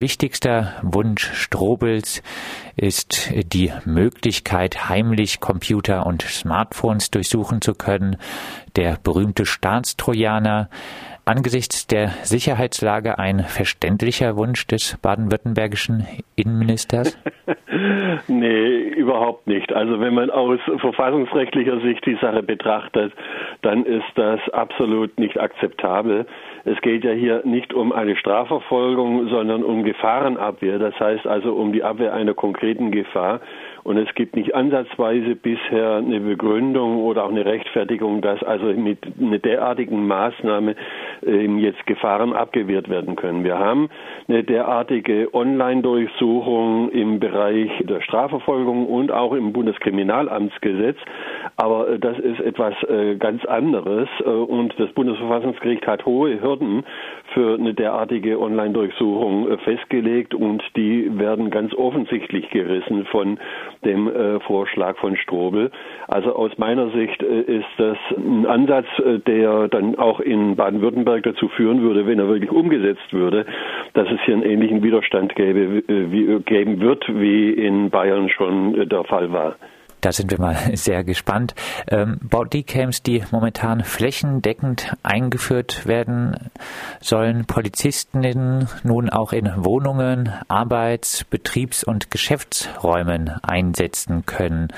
Wichtigster Wunsch Strobels ist die Möglichkeit, heimlich Computer und Smartphones durchsuchen zu können. Der berühmte Staatstrojaner. Angesichts der Sicherheitslage ein verständlicher Wunsch des baden-württembergischen Innenministers? nee, überhaupt nicht. Also wenn man aus verfassungsrechtlicher Sicht die Sache betrachtet, dann ist das absolut nicht akzeptabel. Es geht ja hier nicht um eine Strafverfolgung, sondern um Gefahrenabwehr. Das heißt also um die Abwehr einer konkreten Gefahr. Und es gibt nicht ansatzweise bisher eine Begründung oder auch eine Rechtfertigung, dass also mit einer derartigen Maßnahme ähm, jetzt Gefahren abgewehrt werden können. Wir haben eine derartige Online-Durchsuchung im Bereich der Strafverfolgung und auch im Bundeskriminalamtsgesetz. Aber äh, das ist etwas äh, ganz anderes. Äh, und das Bundesverfassungsgericht hat hohe Hürden für eine derartige Online-Durchsuchung festgelegt und die werden ganz offensichtlich gerissen von dem Vorschlag von Strobel. Also aus meiner Sicht ist das ein Ansatz, der dann auch in Baden-Württemberg dazu führen würde, wenn er wirklich umgesetzt würde, dass es hier einen ähnlichen Widerstand gäbe, wie, geben wird, wie in Bayern schon der Fall war. Da sind wir mal sehr gespannt. Ähm, Bodycams, die momentan flächendeckend eingeführt werden sollen, Polizistinnen nun auch in Wohnungen, Arbeits-, Betriebs- und Geschäftsräumen einsetzen können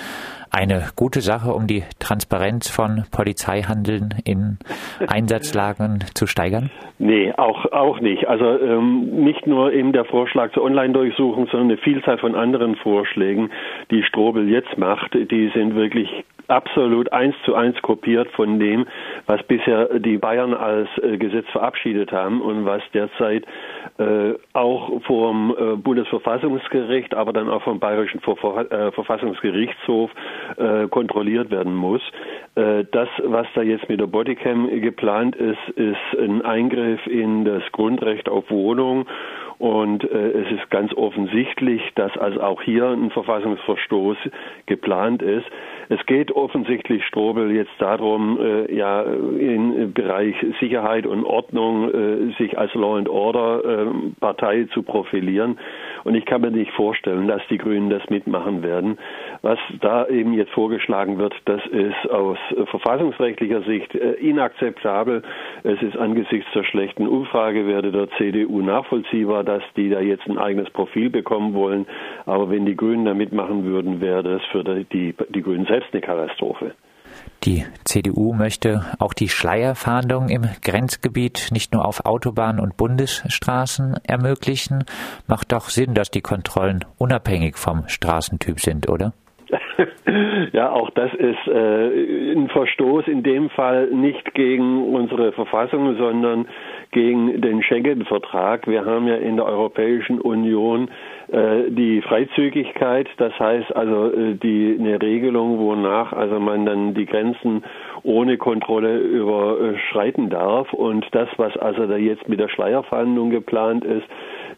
eine gute Sache, um die Transparenz von Polizeihandeln in Einsatzlagen zu steigern? Nee, auch, auch nicht. Also ähm, nicht nur eben der Vorschlag zur Online-Durchsuchung, sondern eine Vielzahl von anderen Vorschlägen, die Strobel jetzt macht, die sind wirklich absolut eins zu eins kopiert von dem, was bisher die Bayern als äh, Gesetz verabschiedet haben und was derzeit äh, auch vom äh, Bundesverfassungsgericht, aber dann auch vom Bayerischen Ver äh, Verfassungsgerichtshof äh, kontrolliert werden muss. Äh, das, was da jetzt mit der Bodycam geplant ist, ist ein Eingriff in das Grundrecht auf Wohnung und äh, es ist ganz offensichtlich, dass also auch hier ein Verfassungsverstoß geplant ist. Es geht offensichtlich Strobel jetzt darum, äh, ja im Bereich Sicherheit und Ordnung äh, sich als Law and Order äh, Partei zu profilieren. Und ich kann mir nicht vorstellen, dass die Grünen das mitmachen werden. Was da eben jetzt vorgeschlagen wird, das ist aus verfassungsrechtlicher Sicht äh, inakzeptabel. Es ist angesichts der schlechten Umfragewerte der CDU nachvollziehbar, dass die da jetzt ein eigenes Profil bekommen wollen. Aber wenn die Grünen da mitmachen würden, wäre das für die, die Grünen selbst eine Katastrophe. Die CDU möchte auch die Schleierfahndung im Grenzgebiet nicht nur auf Autobahnen und Bundesstraßen ermöglichen. Macht doch Sinn, dass die Kontrollen unabhängig vom Straßentyp sind, oder? Ja, auch das ist äh, ein Verstoß in dem Fall nicht gegen unsere Verfassung, sondern gegen den Schengen-Vertrag. Wir haben ja in der Europäischen Union äh, die Freizügigkeit, das heißt also äh, die eine Regelung, wonach also man dann die Grenzen ohne Kontrolle überschreiten darf. Und das, was also da jetzt mit der Schleierfahndung geplant ist,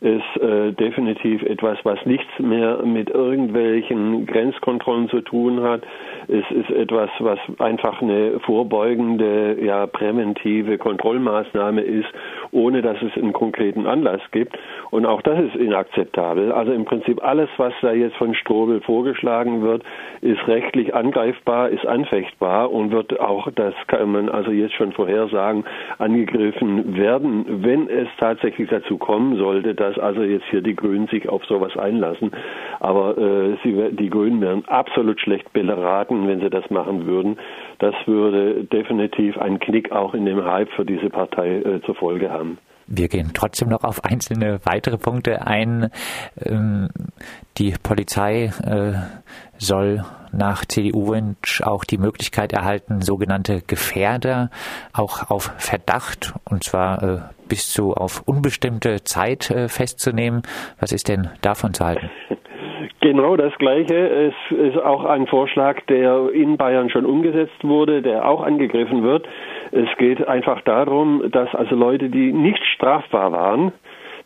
ist äh, definitiv etwas, was nichts mehr mit irgendwelchen Grenzkontrollen zu tun hat. Es ist etwas, was einfach eine vorbeugende, ja, präventive Kontrollmaßnahme ist, ohne dass es einen konkreten Anlass gibt. Und auch das ist inakzeptabel. Also im Prinzip alles, was da jetzt von Strobel vorgeschlagen wird, ist rechtlich angreifbar, ist anfechtbar und wird auch, das kann man also jetzt schon vorhersagen, angegriffen werden, wenn es tatsächlich dazu kommen sollte, dass also jetzt hier die Grünen sich auf sowas einlassen. Aber äh, sie, die Grünen wären absolut schlecht beraten, wenn sie das machen würden. Das würde definitiv einen Knick auch in dem Hype für diese Partei äh, zur Folge haben. Wir gehen trotzdem noch auf einzelne weitere Punkte ein. Ähm, die Polizei äh, soll nach CDU-Wunsch auch die Möglichkeit erhalten, sogenannte Gefährder auch auf Verdacht und zwar äh, bis zu auf unbestimmte Zeit äh, festzunehmen. Was ist denn davon zu halten? Genau das Gleiche. Es ist auch ein Vorschlag, der in Bayern schon umgesetzt wurde, der auch angegriffen wird. Es geht einfach darum, dass also Leute, die nicht strafbar waren,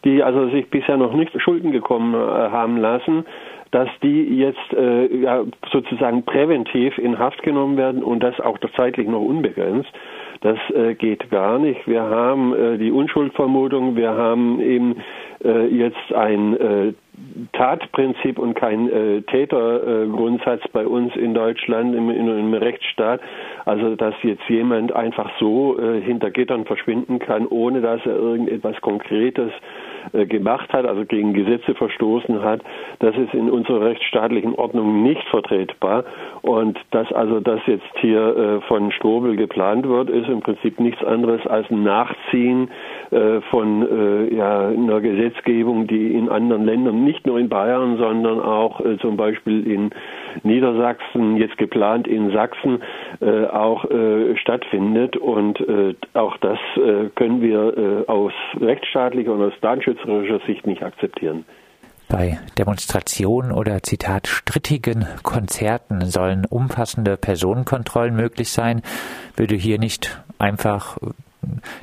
die also sich bisher noch nicht Schulden gekommen äh, haben lassen, dass die jetzt äh, ja, sozusagen präventiv in Haft genommen werden und das auch zeitlich noch unbegrenzt. Das äh, geht gar nicht. Wir haben äh, die Unschuldvermutung, wir haben eben äh, jetzt ein äh, Tatprinzip und kein äh, Tätergrundsatz äh, bei uns in Deutschland im, in, im Rechtsstaat. Also dass jetzt jemand einfach so äh, hinter Gittern verschwinden kann, ohne dass er irgendetwas Konkretes gemacht hat, also gegen Gesetze verstoßen hat, das ist in unserer rechtsstaatlichen Ordnung nicht vertretbar. Und dass also das jetzt hier äh, von Strobel geplant wird, ist im Prinzip nichts anderes als ein Nachziehen äh, von ja, einer Gesetzgebung, die in anderen Ländern, nicht nur in Bayern, sondern auch zum Beispiel in Niedersachsen, jetzt geplant in Sachsen, auch stattfindet. Und auch das können wir aus rechtsstaatlicher und aus Datenschutz schutzerischer Sicht nicht akzeptieren. Bei Demonstrationen oder Zitat strittigen Konzerten sollen umfassende Personenkontrollen möglich sein. Würde hier nicht einfach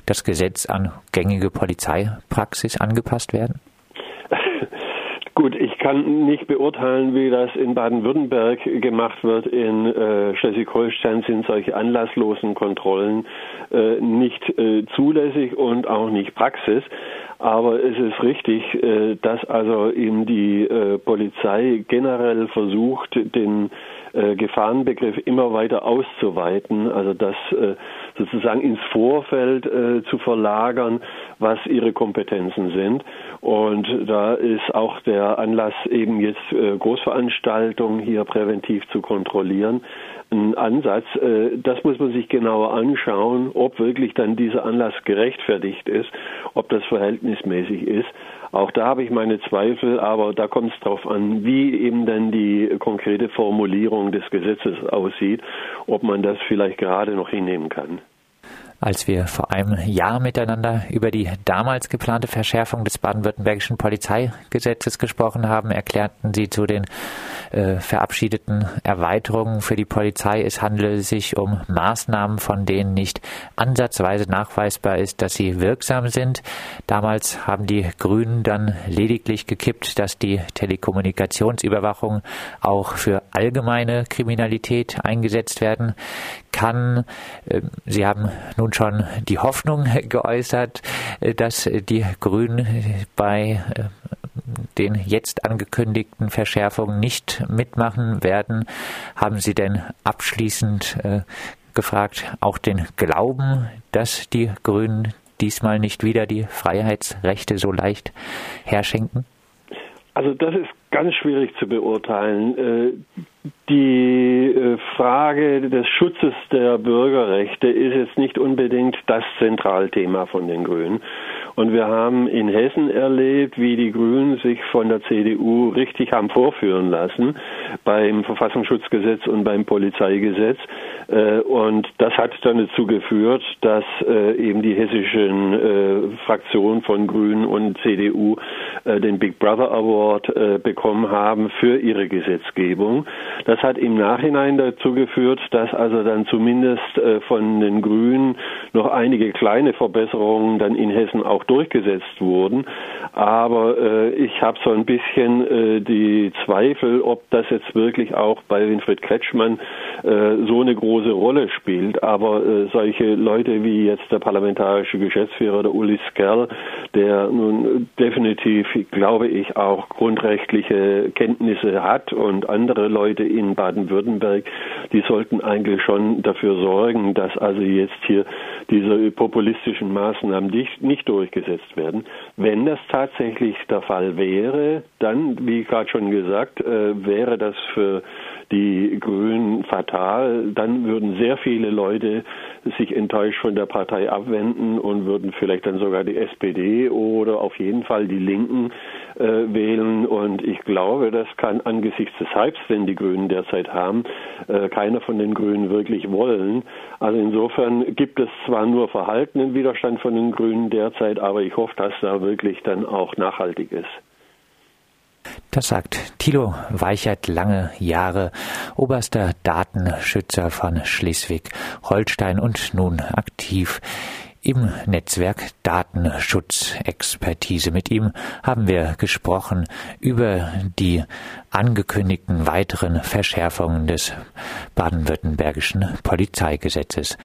das Gesetz an gängige Polizeipraxis angepasst werden? Gut, ich kann nicht beurteilen, wie das in Baden-Württemberg gemacht wird. In äh, Schleswig-Holstein sind solche anlasslosen Kontrollen äh, nicht äh, zulässig und auch nicht Praxis. Aber es ist richtig, äh, dass also eben die äh, Polizei generell versucht, den äh, Gefahrenbegriff immer weiter auszuweiten, also das sozusagen ins Vorfeld zu verlagern, was ihre Kompetenzen sind. Und da ist auch der Anlass eben jetzt Großveranstaltungen hier präventiv zu kontrollieren ein Ansatz. Äh, das muss man sich genauer anschauen, ob wirklich dann dieser Anlass gerechtfertigt ist, ob das verhältnismäßig ist. Auch da habe ich meine Zweifel, aber da kommt es darauf an, wie eben dann die konkrete Formulierung des Gesetzes aussieht, ob man das vielleicht gerade noch hinnehmen kann. Als wir vor einem Jahr miteinander über die damals geplante Verschärfung des baden-württembergischen Polizeigesetzes gesprochen haben, erklärten Sie zu den äh, verabschiedeten Erweiterungen für die Polizei, es handele sich um Maßnahmen, von denen nicht ansatzweise nachweisbar ist, dass sie wirksam sind. Damals haben die Grünen dann lediglich gekippt, dass die Telekommunikationsüberwachung auch für allgemeine Kriminalität eingesetzt werden kann. Ähm, sie haben nun schon die Hoffnung geäußert, äh, dass die Grünen bei äh, den jetzt angekündigten Verschärfungen nicht mitmachen werden. Haben Sie denn abschließend äh, gefragt, auch den Glauben, dass die Grünen diesmal nicht wieder die Freiheitsrechte so leicht herschenken? Also das ist ganz schwierig zu beurteilen. Die äh, Frage des Schutzes der Bürgerrechte ist jetzt nicht unbedingt das Zentralthema von den Grünen. Und wir haben in Hessen erlebt, wie die Grünen sich von der CDU richtig haben vorführen lassen beim Verfassungsschutzgesetz und beim Polizeigesetz. Äh, und das hat dann dazu geführt, dass äh, eben die hessischen Fraktionen von Grünen und CDU den Big Brother Award bekommen haben für ihre Gesetzgebung. Das hat im Nachhinein dazu geführt, dass also dann zumindest äh, von den Grünen noch einige kleine Verbesserungen dann in Hessen auch durchgesetzt wurden. Aber äh, ich habe so ein bisschen äh, die Zweifel, ob das jetzt wirklich auch bei Winfried Kretschmann äh, so eine große Rolle spielt. Aber äh, solche Leute wie jetzt der parlamentarische Geschäftsführer, der Uli Skerl, der nun definitiv, glaube ich, auch grundrechtliche Kenntnisse hat und andere Leute in Baden-Württemberg, die sollten eigentlich schon dafür sorgen, dass also jetzt hier diese populistischen Maßnahmen nicht, durchgesetzt werden. Wenn das tatsächlich der Fall wäre, dann, wie gerade schon gesagt, äh, wäre das für die Grünen fatal. Dann würden sehr viele Leute sich enttäuscht von der Partei abwenden und würden vielleicht dann sogar die SPD oder auf jeden Fall die Linken äh, wählen. Und ich glaube, das kann angesichts des Hypes, den die Grünen derzeit haben, äh, keiner von den Grünen wirklich wollen. Also insofern gibt es zwar nur verhaltenen Widerstand von den Grünen derzeit, aber ich hoffe, dass da wirklich dann auch nachhaltig ist. Das sagt Thilo Weichert, lange Jahre oberster Datenschützer von Schleswig-Holstein und nun aktiv im Netzwerk Datenschutzexpertise. Mit ihm haben wir gesprochen über die angekündigten weiteren Verschärfungen des baden-württembergischen Polizeigesetzes.